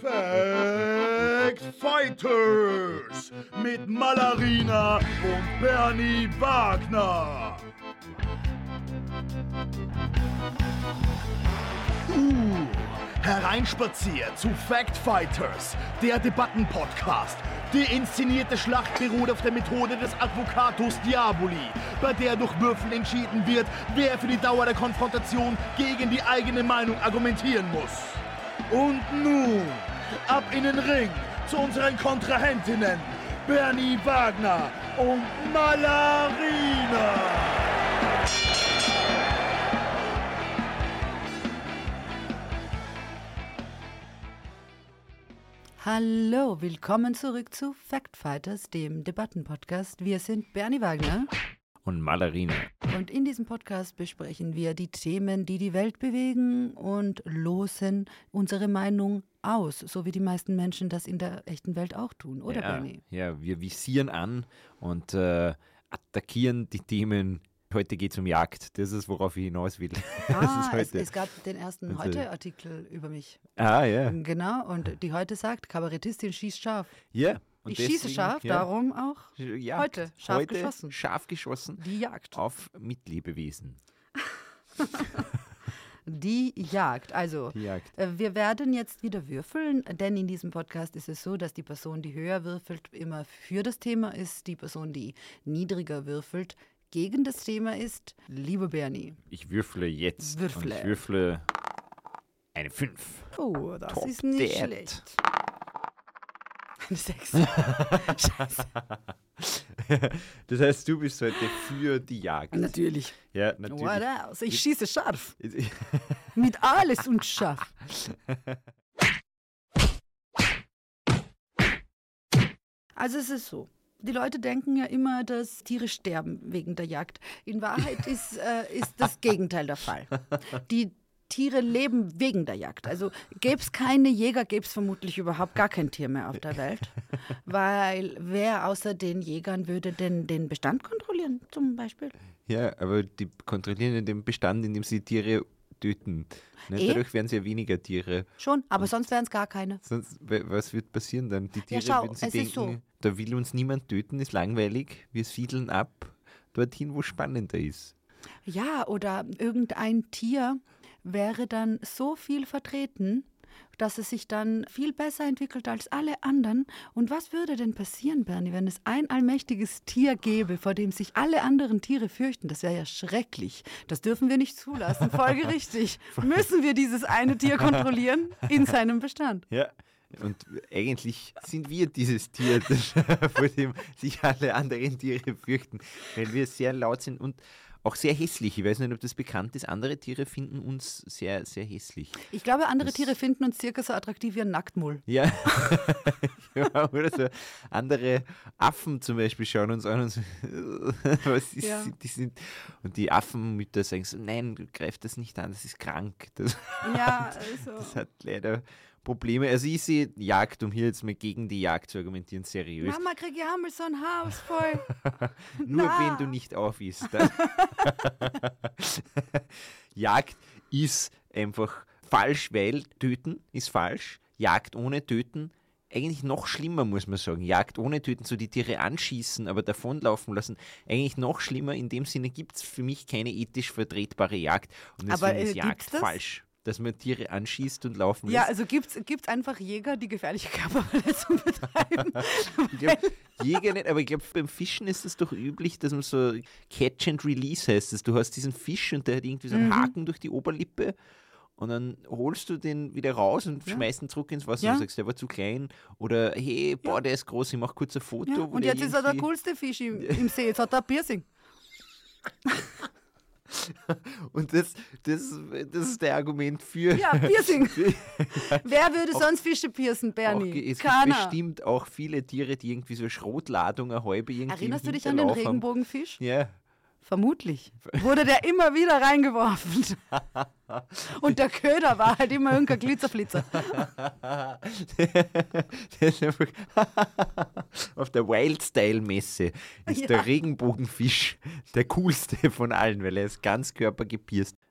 Fact Fighters mit Malarina und Bernie Wagner. Uh, hereinspaziert zu Fact Fighters, der Debattenpodcast. Die inszenierte Schlacht beruht auf der Methode des Advocatus Diaboli, bei der durch Würfeln entschieden wird, wer für die Dauer der Konfrontation gegen die eigene Meinung argumentieren muss. Und nun, ab in den Ring zu unseren Kontrahentinnen, Bernie Wagner und Malarina. Hallo, willkommen zurück zu Fact Fighters, dem Debattenpodcast. Wir sind Bernie Wagner und Malerina. und in diesem Podcast besprechen wir die Themen, die die Welt bewegen und losen unsere Meinung aus, so wie die meisten Menschen das in der echten Welt auch tun, oder ja, Bernie? ja, wir visieren an und äh, attackieren die Themen. Heute geht es um Jagd. Das ist, worauf ich hinaus will. Ah, es, heute. es gab den ersten Also- Heute-Artikel über mich. ah, ja. Genau, und die Heute sagt, Kabarettistin schießt scharf. ja. Und ich schieße deswegen, scharf, ja, darum auch Jagd. heute scharf heute geschossen. Scharf geschossen die Jagd. auf Mitlebewesen. Die Jagd. Also, Die Jagd. Äh, Wir werden jetzt wieder würfeln, denn in diesem Podcast ist es so, dass die Person, die höher würfelt, immer für das Thema ist, die Person, die niedriger würfelt, gegen das Thema ist. Lieber Bernie. Ich würfle jetzt. Würfle. Und ich würfle eine 5. Oh, das Top ist nicht that. schlecht. Eine Sechs. Scheiße. das heißt, du bist heute für die Jagd. Natürlich. Ja, natürlich. What else? Ich schieße scharf. Mit alles und scharf. Also es ist so. Die Leute denken ja immer, dass Tiere sterben wegen der Jagd. In Wahrheit ist, äh, ist das Gegenteil der Fall. Die Tiere leben wegen der Jagd. Also gäbe es keine Jäger, gäbe es vermutlich überhaupt gar kein Tier mehr auf der Welt. Weil wer außer den Jägern würde denn den Bestand kontrollieren, zum Beispiel? Ja, aber die kontrollieren ja den Bestand, indem sie Tiere töten. Ne? Eh. Dadurch werden es ja weniger Tiere. Schon, aber sonst wären es gar keine. Sonst, wa- was wird passieren dann? Die Tiere schau, würden sie es ist denken, da will uns niemand töten, ist langweilig, wir siedeln ab dorthin, wo spannender ist. Ja, oder irgendein Tier wäre dann so viel vertreten, dass es sich dann viel besser entwickelt als alle anderen. Und was würde denn passieren, Bernie, wenn es ein allmächtiges Tier gäbe, vor dem sich alle anderen Tiere fürchten? Das wäre ja schrecklich. Das dürfen wir nicht zulassen. Folgerichtig müssen wir dieses eine Tier kontrollieren in seinem Bestand. Ja. Und eigentlich sind wir dieses Tier, das, vor dem sich alle anderen Tiere fürchten, weil wir sehr laut sind und auch sehr hässlich. Ich weiß nicht, ob das bekannt ist. Andere Tiere finden uns sehr, sehr hässlich. Ich glaube, andere Das- Tiere finden uns circa so attraktiv wie ein Nacktmull. Ja. ja, oder so. Andere Affen zum Beispiel schauen uns an und so, was ist, Ja. die sind, und die Affenmütter sagen so, nein, greif das nicht an, das ist krank. Das, Ja, also. das hat leider Probleme. Also ich sehe Jagd, um hier jetzt mal gegen die Jagd zu argumentieren, seriös. Mama, krieg ich einmal so ein Haus voll. Nur na. wenn du nicht auf isst. Jagd ist einfach falsch, weil töten ist falsch. Jagd ohne töten eigentlich noch schlimmer, muss man sagen. Jagd ohne töten, so die Tiere anschießen, aber davonlaufen lassen, eigentlich noch schlimmer. In dem Sinne gibt es für mich keine ethisch vertretbare Jagd. Und Aber, deswegen äh, ist Jagd falsch. Dass man Tiere anschießt und laufen Ja, lässt. also gibt es einfach Jäger, die gefährliche Körperverletzung betreiben? Ich glaube, Jäger nicht, aber ich glaube, beim Fischen ist es doch üblich, dass man so Catch and Release heißt es. Du hast diesen Fisch und der hat irgendwie so einen Haken durch die Oberlippe und dann holst du den wieder raus und schmeißt ihn zurück ins Wasser Ja. und sagst, der war zu klein. Oder hey, boah, der ist groß, ich mach kurz ein Foto. ja, und jetzt ist er der coolste Fisch im, im See. Jetzt hat er ein Piercing. Und das, das, das ist der Argument für. Ja, Piercing. Wer würde sonst Fische piercen, Auch, Bernie? ge- es gibt Keiner. bestimmt auch viele Tiere, die irgendwie so Schrotladung, eine Häube irgendwie Erinnerst du dich an den Hinterlauf haben. Regenbogenfisch? Ja. Vermutlich. Wurde der immer wieder reingeworfen. Und der Köder war halt immer irgendein Glitzerflitzer. Auf der Wildstyle-Messe ist Ja. der Regenbogenfisch der coolste von allen, weil er ist ganz körpergepierst.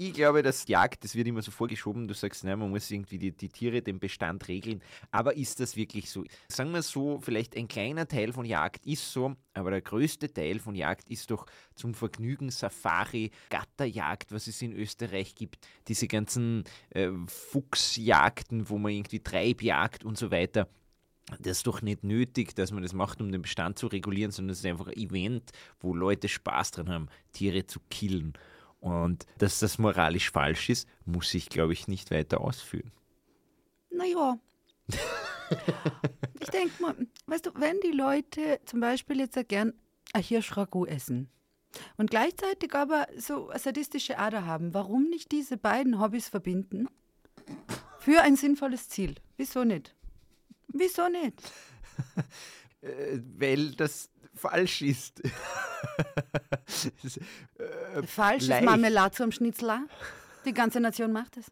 ich glaube, das Jagd, das wird immer so vorgeschoben, du sagst, nein, man muss irgendwie die, die Tiere, den Bestand regeln. Aber ist das wirklich so? Sagen wir so, vielleicht ein kleiner Teil von Jagd ist so, aber der größte Teil von Jagd ist doch zum Vergnügen Safari, Gatterjagd, was es in Österreich gibt. Diese ganzen äh, Fuchsjagden, wo man irgendwie Treibjagd und so weiter das ist doch nicht nötig, dass man das macht, um den Bestand zu regulieren, sondern es ist einfach ein Event, wo Leute Spaß dran haben, Tiere zu killen. Und dass das moralisch falsch ist, muss ich, glaube ich, nicht weiter ausführen. Naja. ich denke mal, weißt du, wenn die Leute zum Beispiel jetzt gern ein Hirschragout essen und gleichzeitig aber so eine sadistische Ader haben, warum nicht diese beiden Hobbys verbinden? Für ein sinnvolles Ziel. Wieso nicht? Wieso nicht? äh, weil das falsch ist. ist äh, falsch ist Marmelade zum Schnitzler. Die ganze Nation macht es.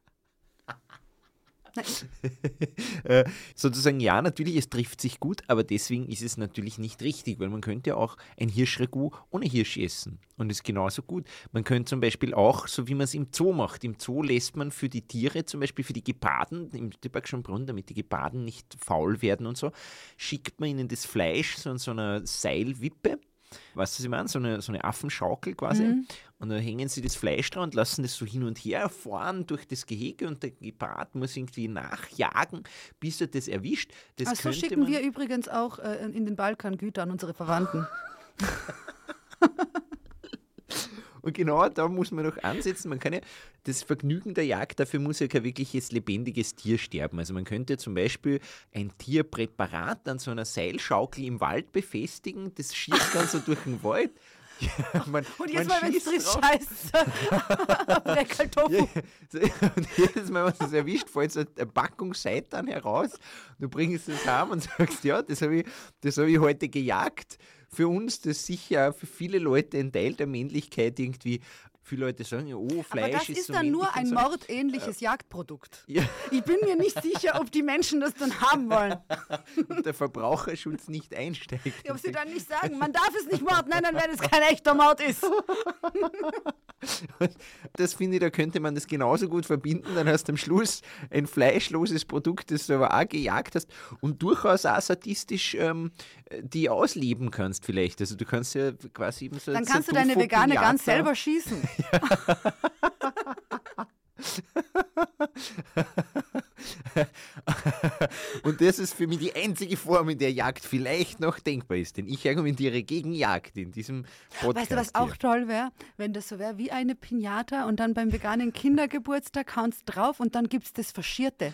äh, sozusagen, ja, natürlich, es trifft sich gut, aber deswegen ist es natürlich nicht richtig, weil man könnte auch ein Hirschragout ohne Hirsch essen und ist genauso gut. Man könnte zum Beispiel auch, so wie man es im Zoo macht, im Zoo lässt man für die Tiere, zum Beispiel für die Geparden, im Tübergschen Brunnen, damit die Geparden nicht faul werden und so, schickt man ihnen das Fleisch so in so einer Seilwippe Weißt du, was ich meine? So eine, so eine Affenschaukel quasi. Mhm. Und dann hängen sie das Fleisch dran und lassen das so hin und her fahren durch das Gehege und der Gepard muss irgendwie nachjagen, bis er das erwischt. Das also schicken wir übrigens auch äh, in den Balkan Güter an unsere Verwandten. Und genau da muss man noch ansetzen. Man kann ja das Vergnügen der Jagd, dafür muss ja kein wirkliches lebendiges Tier sterben. Also man könnte zum Beispiel ein Tierpräparat an so einer Seilschaukel im Wald befestigen, das schießt dann so durch den Wald. Ja, man, und jetzt mal, wenn es frisst, scheiße. Breckeltofu. Ja, und jedes Mal, wenn du es erwischt, fällt so eine Packung Seitan heraus. Du bringst es heim und sagst, ja, das habe ich, hab ich heute gejagt für uns das sicher für viele Leute ein Teil der Männlichkeit irgendwie. Viele Leute sagen, ja, oh, Fleisch Aber das ist, ist so dann nur ein so. mordähnliches äh, Jagdprodukt. Ja. Ich bin mir nicht sicher, ob die Menschen das dann haben wollen. Und der Verbraucherschutz nicht einsteigt. Ja, ob sie dann nicht sagen, man darf es nicht morden, nein, dann, wenn es kein echter Mord ist. das finde ich, da könnte man das genauso gut verbinden. Dann hast du am Schluss ein fleischloses Produkt, das du aber auch gejagt hast und durchaus auch sadistisch ähm, die ausleben kannst, vielleicht. Also du kannst ja quasi eben so. Dann kannst du deine vegane ganz selber schießen. Ja. Und das ist für mich die einzige Form, in der Jagd vielleicht noch denkbar ist. Denn ich argumentiere gegen Jagd in diesem Podcast. Weißt du, was hier. auch toll wäre? Wenn das so wäre wie eine Pinata und dann beim veganen Kindergeburtstag haust drauf und dann gibt es das Faschierte.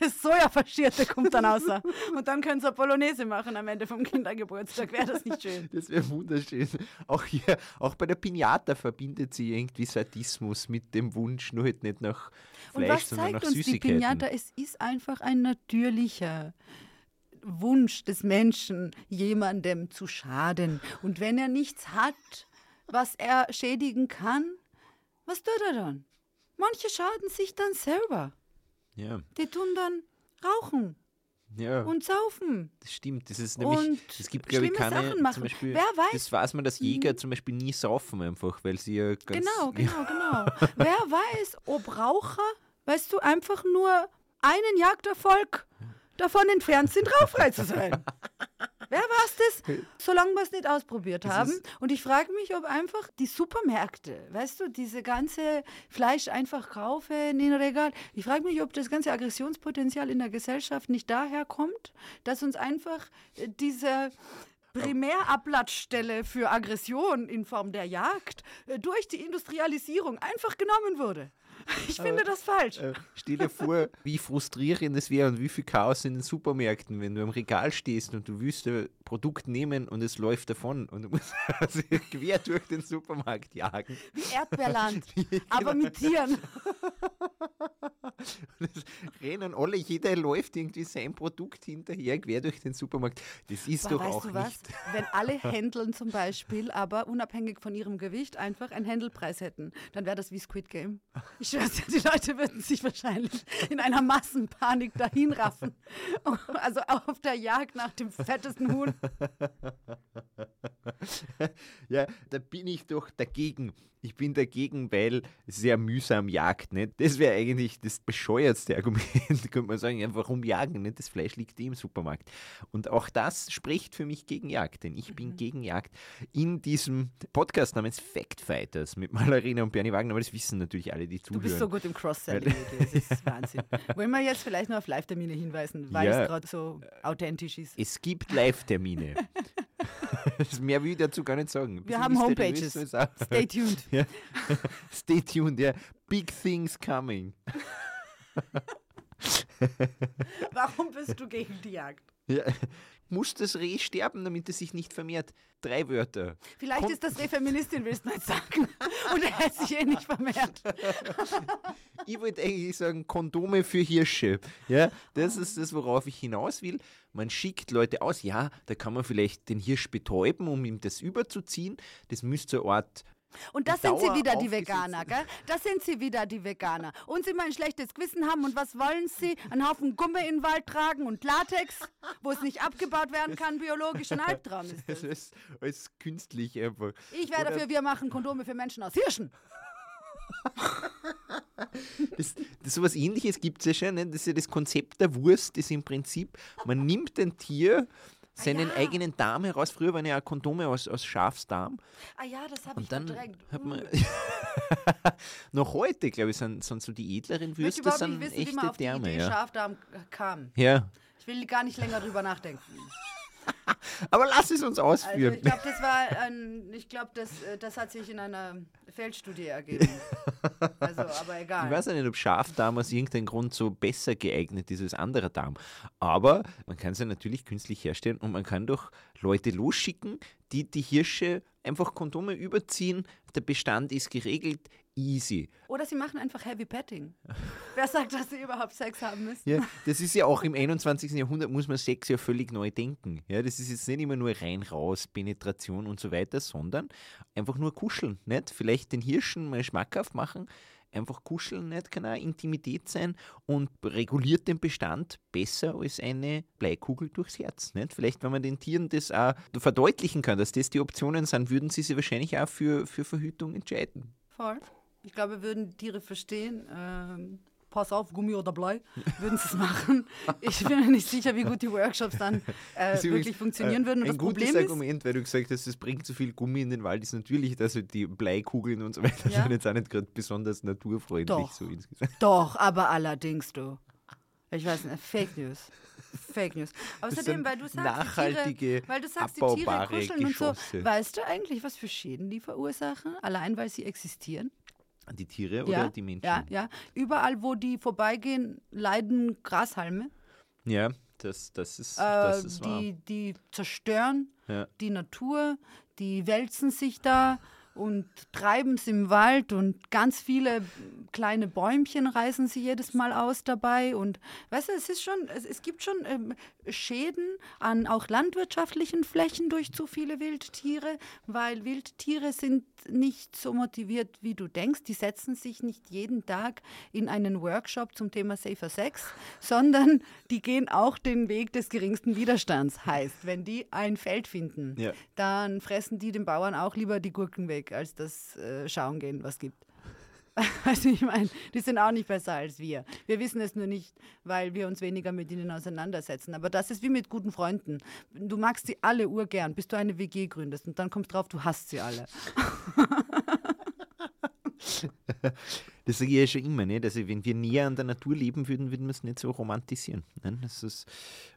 Das Sojafaschierte kommt dann außer. Und dann können sie eine Polonaise machen am Ende vom Kindergeburtstag. Wäre das nicht schön? Das wäre wunderschön. Auch hier, auch bei der Pinata verbindet sie irgendwie Sadismus mit dem Wunsch, nur halt nicht nach Fleisch, Und was sondern zeigt nach uns die Pinata? Es ist einfach ein natürlicher Wunsch des Menschen, jemandem zu schaden. Und wenn er nichts hat, was er schädigen kann, was tut er dann? Manche schaden sich dann selber. Ja. Die tun dann rauchen. Ja. Und saufen. Das stimmt. Das ist nämlich, es gibt, glaube ich, keine, Sachen machen. zum Beispiel, Wer weiß? das weiß man, dass Jäger mhm. zum Beispiel nie saufen einfach, weil sie ja ganz... Genau, genau, genau. Wer weiß, ob Raucher, weißt du, einfach nur einen Jagderfolg davon entfernt sind, rauchfrei zu sein. Wer war es das? Solange wir es nicht ausprobiert das haben. Und ich frage mich, ob einfach die Supermärkte, weißt du, diese ganze Fleisch einfach kaufen in den Regal. Ich frage mich, ob das ganze Aggressionspotenzial in der Gesellschaft nicht daher kommt, dass uns einfach äh, diese Primärablattstelle für Aggression in Form der Jagd äh, durch die Industrialisierung einfach genommen wurde. Ich finde das falsch. Äh, stell dir vor, wie frustrierend es wäre und wie viel Chaos in den Supermärkten, wenn du am Regal stehst und du willst ein Produkt nehmen und es läuft davon und du musst also quer durch den Supermarkt jagen. Wie Erdbeerland, aber mit Tieren. Und es rennen alle, jeder läuft irgendwie sein Produkt hinterher, quer durch den Supermarkt. Das ist aber doch auch nicht. Wenn alle Händeln zum Beispiel, aber unabhängig von ihrem Gewicht, einfach einen Händelpreis hätten, dann wäre das wie Squid Game. Ich schwör's dir, die Leute würden sich wahrscheinlich in einer Massenpanik dahinraffen. Also auf der Jagd nach dem fettesten Huhn. ja, da bin ich doch dagegen. Ich bin dagegen, weil sehr mühsam jagt. Nicht? Das wäre eigentlich das bescheuertste Argument. könnte man sagen, ja, warum jagen? Nicht? Das Fleisch liegt eh im Supermarkt. Und auch das spricht für mich gegen Jagd, denn ich bin mhm. gegen Jagd. In diesem Podcast namens Fact Fighters mit Malarina und Bernie Wagner, aber das wissen natürlich alle, die zuhören. Du bist so gut im Cross-Selling, das ist Wahnsinn. Wollen wir jetzt vielleicht noch auf Live-Termine hinweisen, weil ja, es gerade so authentisch ist? Es gibt Live-Termine. Mehr will ich dazu gar nicht sagen. Wir haben Homepages. Stay tuned. Ja. Stay tuned, ja. Big things coming. Warum bist du gegen die Jagd? Ja. Muss das Reh sterben, damit es sich nicht vermehrt? Drei Wörter. Vielleicht Kon ist das Reh Feministin, willst du nicht sagen. Und er hat sich eh nicht vermehrt. ich wollte eigentlich sagen, Kondome für Hirsche. Ja, das ist das, worauf ich hinaus will. Man schickt Leute aus, ja, da kann man vielleicht den Hirsch betäuben, um ihm das überzuziehen. Das müsste eine Art und das sind sie wieder, die Veganer, gell? Das sind sie wieder, die Veganer. Und sie mal ein schlechtes Gewissen haben. Und was wollen sie? Einen Haufen Gumme in den Wald tragen und Latex, wo es nicht abgebaut werden kann, biologisch. Ein Albtraum ist das. Das ist alles künstlich einfach. Ich wäre dafür, wir machen Kondome für Menschen aus Hirschen. Das, das sowas ähnliches gibt es ja schon. Ne? Das ist ja das Konzept der Wurst, das im Prinzip, man nimmt ein Tier seinen ah, ja. eigenen Darm heraus. Früher waren ja Kondome aus, aus Schafsdarm. Ah ja, das habe ich dann verdrängt. Hat man uh. noch heute, glaube ich, sind, sind so die edleren Würste sind wissen, echte wie man auf Därme. Die Idee ja. Schafdarm kam. Ja. Ich will gar nicht länger drüber nachdenken. Aber lass es uns ausführen. Also ich glaube, das war ein, ich glaube, das, äh, das hat sich in einer Feldstudie ergeben. Also, aber egal. Ich weiß ja nicht, ob Schafdarm aus irgendeinem Grund so besser geeignet ist als anderer Darm. Aber man kann es ja natürlich künstlich herstellen und man kann doch Leute losschicken, die die Hirsche einfach Kondome überziehen. Der Bestand ist geregelt easy. Oder sie machen einfach Heavy Petting. Wer sagt, dass sie überhaupt Sex haben müssen? Ja, das ist ja auch im 21. Jahrhundert muss man Sex ja völlig neu denken. Ja, das ist jetzt nicht immer nur rein, raus, Penetration und so weiter, sondern einfach nur kuscheln. Nicht? Vielleicht den Hirschen mal schmackhaft machen. Einfach kuscheln nicht, kann auch Intimität sein und reguliert den Bestand besser als eine Bleikugel durchs Herz. Nicht? Vielleicht, wenn man den Tieren das auch verdeutlichen kann, dass das die Optionen sind, würden sie sich wahrscheinlich auch für, für Verhütung entscheiden. Voll. Ich glaube, würden Tiere verstehen, ähm, pass auf, Gummi oder Blei, würden sie es machen. Ich bin mir nicht sicher, wie gut die Workshops dann äh, wirklich funktionieren äh, würden. Und ein das gutes Problem Argument, weil du gesagt hast, es bringt zu viel Gummi in den Wald, ist natürlich, dass halt die Bleikugeln und so weiter ja? sind jetzt auch nicht gerade besonders naturfreundlich Doch. so insgesamt. Doch, aber allerdings du. Ich weiß nicht, Fake News. Fake News. Außerdem, weil du sagst, nachhaltige, Tiere, weil du sagst, die Tiere kuscheln Geschosse. und so. Weißt du eigentlich, was für Schäden die verursachen, allein weil sie existieren? Die Tiere oder ja, die Menschen? Ja, ja. Überall, wo die vorbeigehen, leiden Grashalme. Ja, das, das ist, das äh, ist die, wahr. Die zerstören ja. die Natur, die wälzen sich da und treiben es im Wald und ganz viele kleine Bäumchen reißen sie jedes Mal aus dabei und weißt du, es ist schon, es, es gibt schon ähm, Schäden an auch landwirtschaftlichen Flächen durch zu viele Wildtiere, weil Wildtiere sind nicht so motiviert, wie du denkst. Die setzen sich nicht jeden Tag in einen Workshop zum Thema Safer Sex, sondern die gehen auch den Weg des geringsten Widerstands. Heißt, wenn die ein Feld finden, ja. dann fressen die den Bauern auch lieber die Gurken weg, als das äh, Schauen gehen, was gibt. Also ich meine, die sind auch nicht besser als wir. Wir wissen es nur nicht, weil wir uns weniger mit ihnen auseinandersetzen. Aber das ist wie mit guten Freunden. Du magst sie alle urgern, bis du eine WG gründest und dann kommst drauf, du hast sie alle. das sage ich ja schon immer, nicht? Also wenn wir näher an der Natur leben würden, würden wir es nicht so romantisieren. Ne? Das ist,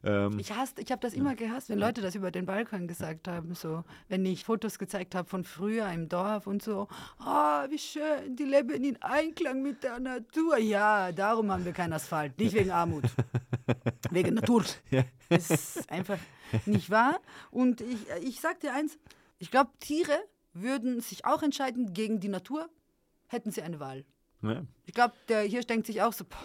ähm, ich ich habe das immer gehasst, wenn Leute das über den Balkon gesagt haben, so, wenn ich Fotos gezeigt habe von früher im Dorf und so, oh, wie schön, die leben in Einklang mit der Natur. Ja, darum haben wir keinen Asphalt, nicht wegen Armut, wegen Natur. Ja. Das ist einfach nicht wahr. Und ich, ich sag dir eins, ich glaube, Tiere würden sich auch entscheiden gegen die Natur, hätten sie eine Wahl. Ja. Ich glaube, der Hirsch denkt sich auch so, boah,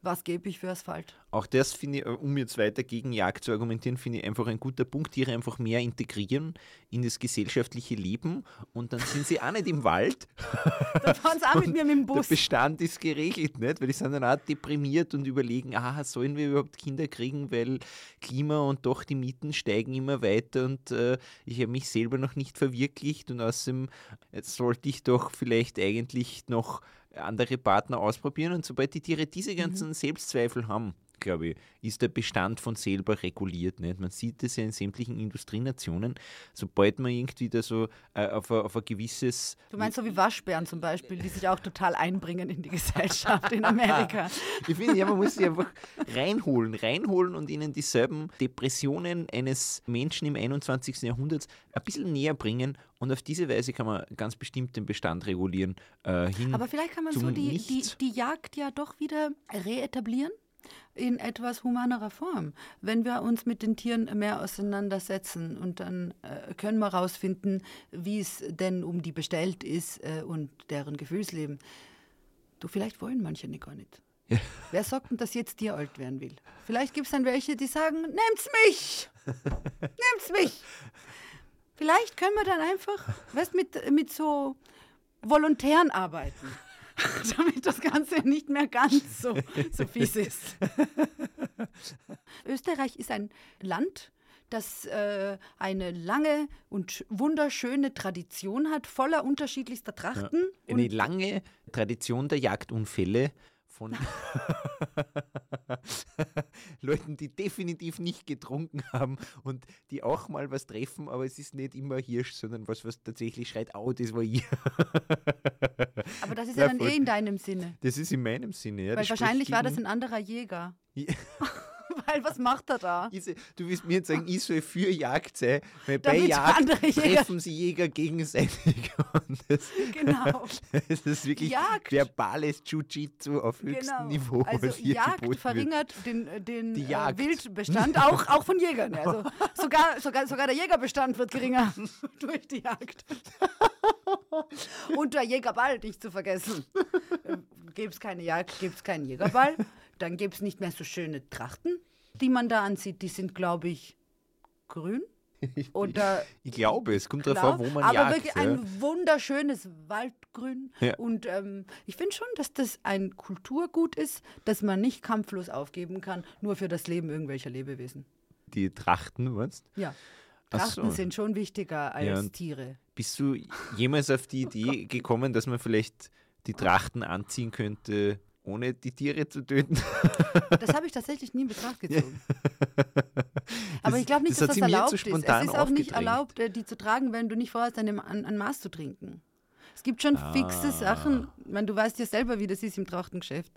Was gebe ich für Asphalt? Auch das finde ich, äh, um jetzt weiter gegen Jagd zu argumentieren, finde ich einfach ein guter Punkt. Tiere einfach mehr integrieren in das gesellschaftliche Leben und dann sind sie auch nicht im Wald. Da fahren sie auch mit mir mit dem Der Bus. Bestand ist geregelt, nicht? Weil die sind dann auch deprimiert und überlegen, ah, sollen wir überhaupt Kinder kriegen, weil Klima und doch die Mieten steigen immer weiter und äh, ich habe mich selber noch nicht verwirklicht und außerdem jetzt sollte ich doch vielleicht eigentlich noch andere Partner ausprobieren und sobald die Tiere diese ganzen Selbstzweifel haben, glaube ich, ist der Bestand von selber reguliert. Nicht? Man sieht das ja in sämtlichen Industrienationen, sobald man irgendwie da so äh, auf, ein, auf ein gewisses Du meinst so wie Waschbären zum Beispiel, die sich auch total einbringen in die Gesellschaft in Amerika. Ich finde, ja, man muss sie einfach reinholen, reinholen und ihnen dieselben Depressionen eines Menschen im 21. Jahrhundert ein bisschen näher bringen. Und auf diese Weise kann man ganz bestimmt den Bestand regulieren. Äh, hin Aber vielleicht kann man so die, die, die Jagd ja doch wieder reetablieren in etwas humanerer Form. Wenn wir uns mit den Tieren mehr auseinandersetzen und dann äh, können wir herausfinden, wie es denn um die bestellt ist äh, und deren Gefühlsleben. Du, vielleicht wollen manche nicht gar nicht. Wer sagt denn, dass jetzt dir alt werden will? Vielleicht gibt es dann welche, die sagen, nehmt's mich! Nehmt's mich! Vielleicht können wir dann einfach, weißt, mit, mit so Volontären arbeiten. damit das Ganze nicht mehr ganz so, so fies ist. Österreich ist ein Land, das äh, eine lange und wunderschöne Tradition hat, voller unterschiedlichster Trachten. Eine Und lange Tradition der Jagdunfälle von Leuten, die definitiv nicht getrunken haben und die auch mal was treffen, aber es ist nicht immer Hirsch, sondern was, was tatsächlich schreit, au, das war ich. Aber das ist Ja, ja dann voll. eh in deinem Sinne. Das ist in meinem Sinne. Ja. Weil wahrscheinlich war das ein anderer Jäger. Ja. Weil was macht er da? Du willst mir jetzt sagen, ich soll für Jagd sein, weil bei Damit Jagd treffen sie Jäger gegenseitig. Das, Genau. das ist wirklich Jagd. verbales Jiu-Jitsu auf höchstem Genau. Niveau. Also Jagd geboten wird. verringert den, äh, den äh. Wildbestand, auch, auch von Jägern. Also sogar, sogar, sogar der Jägerbestand wird geringer durch die Jagd. Und der Jägerball, nicht zu vergessen. Gäbe es keine Jagd, gäbe es keinen Jägerball, dann gäbe es nicht mehr so schöne Trachten, die man da ansieht. Die sind, glaube ich, grün. Oder Ich glaube, es kommt darauf an, wo man aber jagt. wirklich ja. ein wunderschönes Waldgrün. Ja. Und ähm, ich finde schon, dass das ein Kulturgut ist, das man nicht kampflos aufgeben kann, nur für das Leben irgendwelcher Lebewesen. Die Trachten, meinst Ja. Ach Trachten so. sind schon wichtiger als Ja, Tiere. Bist du jemals auf die Idee gekommen, dass man vielleicht die Trachten anziehen könnte, ohne die Tiere zu töten? Das habe ich tatsächlich nie in Betracht gezogen. Aber Das- ich glaube nicht, das dass das erlaubt ist. Es ist auch nicht erlaubt, äh, die zu tragen, wenn du nicht vorhast, an, an, an Maß zu trinken. Es gibt schon Ah. fixe Sachen. Ich meine, du weißt ja selber, wie das ist im Trachtengeschäft.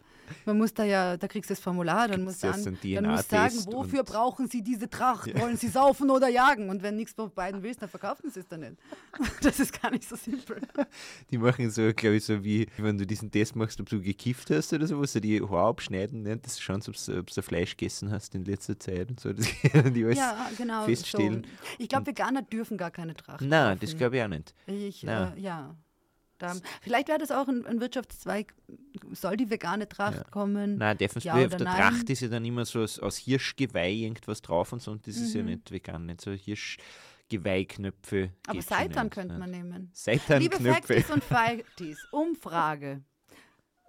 Man muss da ja, da kriegst du das Formular, dann musst du an, dann musst sagen, wofür brauchen sie diese Tracht? Wollen sie saufen oder jagen? Und wenn nichts von beiden willst, dann verkaufen sie es dann nicht. Das ist gar nicht so simpel. Die machen so, glaube ich, so wie, wenn du diesen Test machst, ob du gekifft hast oder so, wo sie die Haare abschneiden, ne? das schauen, ob du, ob du Fleisch gegessen hast in letzter Zeit und so. Das können die alles Ja, genau. feststellen. So. Ich glaube, Veganer dürfen gar keine Tracht. Nein, kaufen. das glaube ich auch nicht. Ich, äh, ja. Da, vielleicht wäre das auch ein, ein Wirtschaftszweig. Soll die vegane Tracht kommen? Nein, definitiv. Ja auf der nein? Tracht ist ja dann immer so aus, aus Hirschgeweih irgendwas drauf und so und das ist Mhm. ja nicht vegan, nicht so Hirschgeweihknöpfe. Aber geht schon Seitan könnte ne? man nehmen. Liebe Seitan-Knöpfe. Factis und Fighties, Umfrage.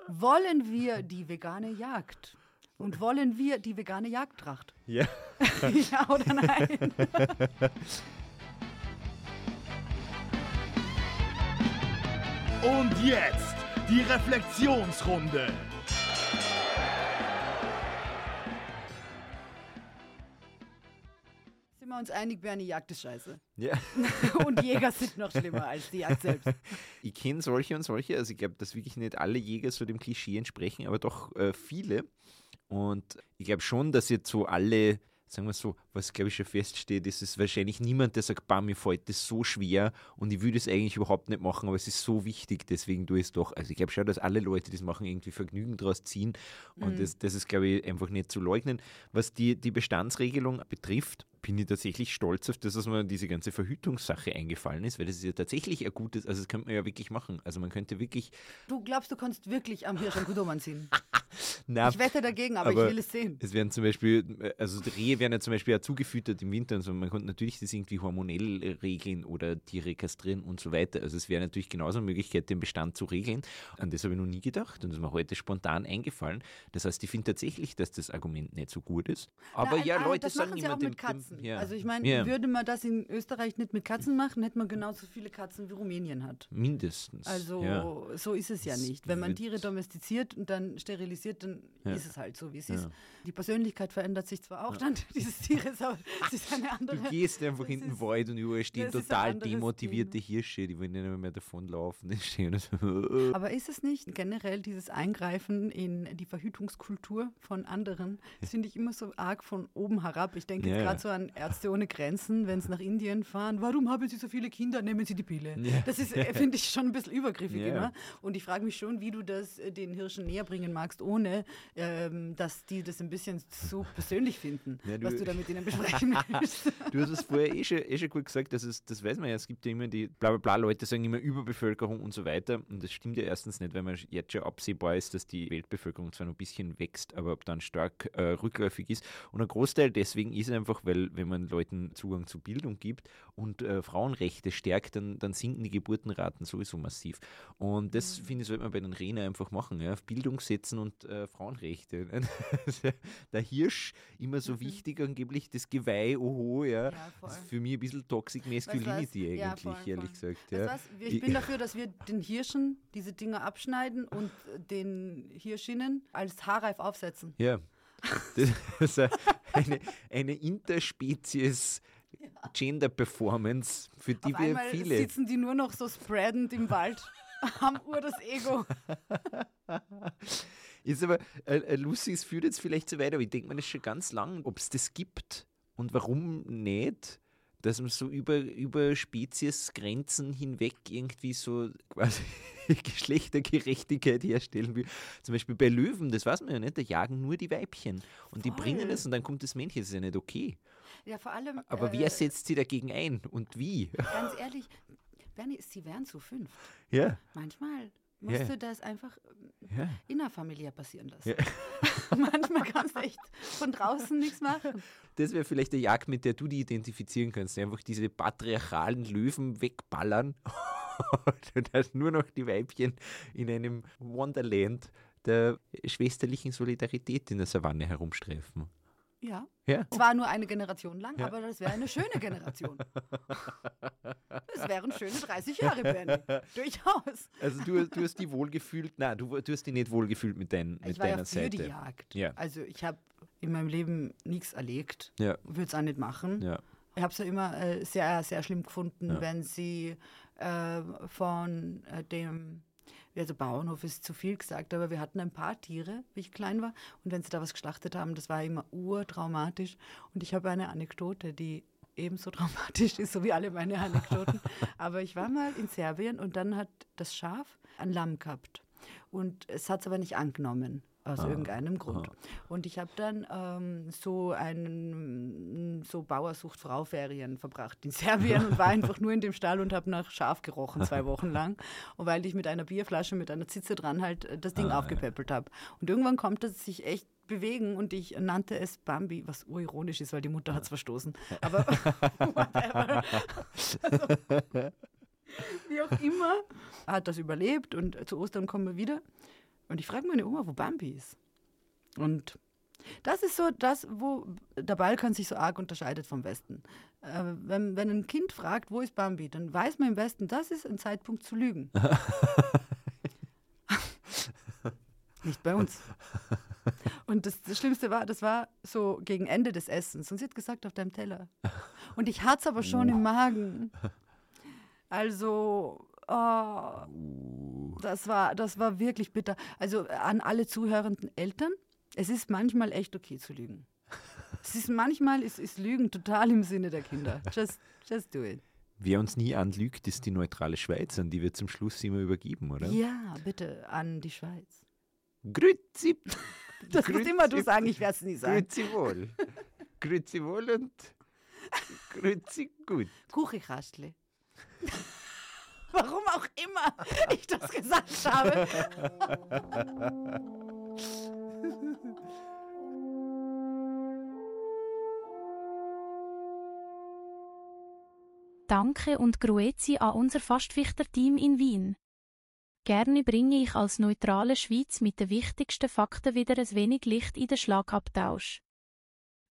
Wollen wir die vegane Jagd? Und wollen wir die vegane Jagdtracht? Ja. ja oder nein? Und jetzt die Reflexionsrunde. Sind wir uns einig, Bernie, Jagd ist scheiße. ja. Und Jäger sind noch schlimmer als die Jagd selbst. Ich kenne solche und solche, also ich glaube, dass wirklich nicht alle Jäger so dem Klischee entsprechen, aber doch äh, viele. Und ich glaube schon, dass jetzt so alle, sagen wir so, was glaube ich schon feststeht, ist es wahrscheinlich niemand, der sagt, bam, mir fällt das so schwer und ich würde es eigentlich überhaupt nicht machen, aber es ist so wichtig, deswegen tue ich es doch. Also ich glaube schon, dass alle Leute, die das machen, irgendwie Vergnügen daraus ziehen und das, das ist, glaube ich, einfach nicht zu leugnen. Was die, die Bestandsregelung betrifft, bin ich tatsächlich stolz auf das, dass mir diese ganze Verhütungssache eingefallen ist, weil das ist ja tatsächlich ein gutes, also das könnte man ja wirklich machen. Also man könnte wirklich, Du glaubst, du kannst wirklich am Hirsch einen Kondom anziehen? Na, Ich wette dagegen, aber, aber ich will es sehen. Es werden zum Beispiel, also die Rehe werden ja zum Beispiel auch zugefüttert im Winter und so. Man konnte natürlich das irgendwie hormonell regeln oder Tiere kastrieren und so weiter. Also es wäre natürlich genauso eine Möglichkeit, den Bestand zu regeln. An das habe ich noch nie gedacht und das ist mir heute spontan eingefallen. Das heißt, ich finde tatsächlich, dass das Argument nicht so gut ist. Aber Na, ja, Leute das sagen machen sie immer mit Katzen. Ja. Also ich meine, ja, würde man das in Österreich nicht mit Katzen machen, hätte man genauso viele Katzen wie Rumänien hat. mindestens. Also ja. so ist es ja nicht. Wenn man Tiere domestiziert und dann sterilisiert, dann Ja. ist es halt so, wie es ist. Ja. Die Persönlichkeit verändert sich zwar auch dann dieses Tieres, aber es ist eine andere. Du gehst einfach in den ist- Wald und überall stehen ist total demotivierte Thema. Hirsche, die wollen nicht mehr davonlaufen. Die stehen so, Aber ist es nicht generell dieses Eingreifen in die Verhütungskultur von anderen? Das finde ich immer so arg von oben herab. Ich denke jetzt gerade so an Ärzte ohne Grenzen, wenn sie nach Indien fahren. Warum haben sie so viele Kinder? Nehmen sie die Pille. Ja. Das ist, äh, finde ich, schon ein bisschen übergriffig Ja. immer. Und ich frage mich schon, wie du das äh, den Hirschen näher bringen magst, ohne ähm, dass die das ein bisschen so persönlich finden, Ja, du- was du da mit ihnen besprechen willst. Du hast es vorher eh schon, eh schon gut gesagt, dass es, das weiß man ja, es gibt ja immer die bla bla bla Leute sagen immer Überbevölkerung und so weiter. Und das stimmt ja erstens nicht, weil man jetzt schon absehbar ist, dass die Weltbevölkerung zwar noch ein bisschen wächst, aber dann stark äh, rückläufig ist. Und ein Großteil deswegen ist einfach, weil wenn man Leuten Zugang zu Bildung gibt und äh, Frauenrechte stärkt, dann, dann sinken die Geburtenraten sowieso massiv. Und das finde ich, sollte man bei den Rehen einfach machen, ja? auf Bildung setzen und äh, Frauenrechte. Der Hirsch immer so wichtig, angeblich das Geweih, oho, ja. Ja, das ist für mich ein bisschen Toxic? Masculinity Ja, eigentlich, voll, ehrlich voll. gesagt. Ja. was? Ich bin dafür, dass wir den Hirschen diese Dinger abschneiden und äh, den Hirschinnen als haarreif aufsetzen. Ja. Das ist eine, eine Interspezies Gender Performance, für die Auf wir viele. sitzen die nur noch so spreadend im Wald, haben Uhr das Ego. Ist aber, äh, äh, Lucy, es führt jetzt vielleicht zu weit, aber ich denke mir das schon ganz lang, ob es das gibt und warum nicht, dass man so über, über Speziesgrenzen hinweg irgendwie so quasi Geschlechtergerechtigkeit herstellen will. Zum Beispiel bei Löwen, das weiß man ja nicht, da jagen nur die Weibchen und die Voll. bringen es und dann kommt das Männchen, das ist ja nicht okay. Ja, vor allem. Aber äh, wer setzt sie dagegen ein und wie? Ganz ehrlich, Bernie, sie wären zu fünf. Ja, Manchmal musst Ja. du das einfach ähm, ja. innerfamiliär passieren lassen. Manchmal kannst du echt von draußen nichts machen. Das wäre vielleicht eine Jagd, mit der du die identifizieren kannst. Einfach diese patriarchalen Löwen wegballern und dass nur noch die Weibchen in einem Wonderland der schwesterlichen Solidarität in der Savanne herumstreifen. Ja. Ja. Es war nur eine Generation lang, aber das wäre eine schöne Generation. Das wären schöne 30 Jahre, Bernie. Durchaus. Also du, du hast die wohlgefühlt, nein, du, du hast die nicht wohlgefühlt mit, dein, mit Ich war deiner ja für Seite. die Jagd. Ja. Also ich habe in meinem Leben nichts erlegt. Ja. Würde es auch nicht machen. Ja. Ich habe es ja immer äh, sehr, sehr schlimm gefunden, Ja. wenn sie äh, von äh, dem, also Bauernhof ist zu viel gesagt, aber wir hatten ein paar Tiere, wie ich klein war. Und wenn sie da was geschlachtet haben, das war immer urtraumatisch. Und ich habe eine Anekdote, die ebenso traumatisch ist, so wie alle meine Anekdoten. aber ich war mal in Serbien und dann hat das Schaf ein Lamm gehabt. Und es hat es aber nicht angenommen. Aus irgendeinem Grund. Und ich habe dann ähm, so einen so Bauersucht-Frau-Ferien verbracht in Serbien und war einfach nur in dem Stall und habe nach Schaf gerochen zwei Wochen lang. Und weil ich mit einer Bierflasche mit einer Zitze dran halt äh, das Ding aufgepäppelt habe. Und irgendwann kommt es sich echt bewegen und ich nannte es Bambi, was urironisch ist, weil die Mutter hat es verstoßen. Aber whatever. Also, wie auch immer, hat das überlebt und zu Ostern kommen wir wieder. Und ich frage meine Oma, wo Bambi ist. Und das ist so das, wo der Balkan sich so arg unterscheidet vom Westen. Äh, wenn, wenn ein Kind fragt, wo ist Bambi, dann weiß man im Westen, das ist ein Zeitpunkt zu lügen. Nicht bei uns. Und das, das Schlimmste war, das war so gegen Ende des Essens. Und sie hat gesagt, auf deinem Teller. Und ich hatte es aber schon im Magen. Also, oh, das, war, das war wirklich bitter. Also an alle zuhörenden Eltern, es ist manchmal echt okay zu lügen. Es ist manchmal ist, ist Lügen total im Sinne der Kinder. Just, just do it. Wer uns nie anlügt, ist die neutrale Schweiz, an die wir zum Schluss immer übergeben, oder? Ja, bitte an die Schweiz. Grüezi. Das musst Grüezi. immer du sagen, ich werde es nie sagen. Grüezi wohl. Grüezi wohl und grüezi gut. Kuchikastle. Warum auch immer ich das gesagt habe. Danke und Grüezi an unser Fastfichter-Team in Wien. Gerne bringe ich als neutrale Schweiz mit den wichtigsten Fakten wieder ein wenig Licht in den Schlagabtausch.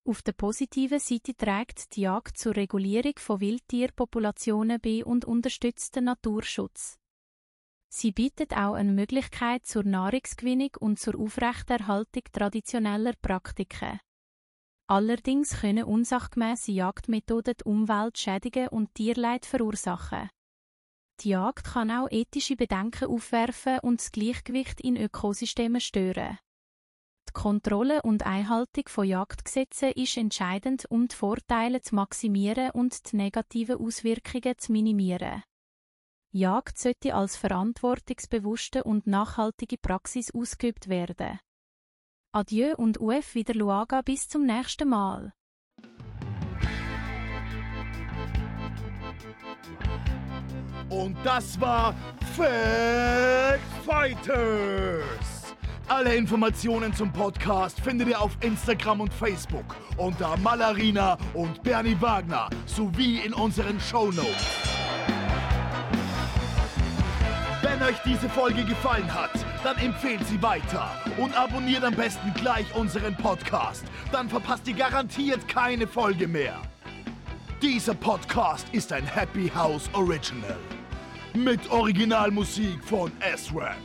Auf der positiven Seite trägt die Jagd zur Regulierung von Wildtierpopulationen bei und unterstützt den Naturschutz. Sie bietet auch eine Möglichkeit zur Nahrungsgewinnung und zur Aufrechterhaltung traditioneller Praktiken. Allerdings können unsachgemäße Jagdmethoden die Umwelt schädigen und Tierleid verursachen. Die Jagd kann auch ethische Bedenken aufwerfen und das Gleichgewicht in Ökosystemen stören. Die Kontrolle und Einhaltung von Jagdgesetzen ist entscheidend, um die Vorteile zu maximieren und die negativen Auswirkungen zu minimieren. Jagd sollte als verantwortungsbewusste und nachhaltige Praxis ausgeübt werden. Adieu und UF wieder Luaga bis zum nächsten Mal. Und das war Fact Fighters. Alle Informationen zum Podcast findet ihr auf Instagram und Facebook unter Malarina und Bernie Wagner sowie in unseren Shownotes. Wenn euch diese Folge gefallen hat, dann empfehlt sie weiter und abonniert am besten gleich unseren Podcast. Dann verpasst ihr garantiert keine Folge mehr. Dieser Podcast ist ein Happy House Original. Mit Originalmusik von S-Rap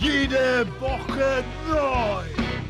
jede Woche neu.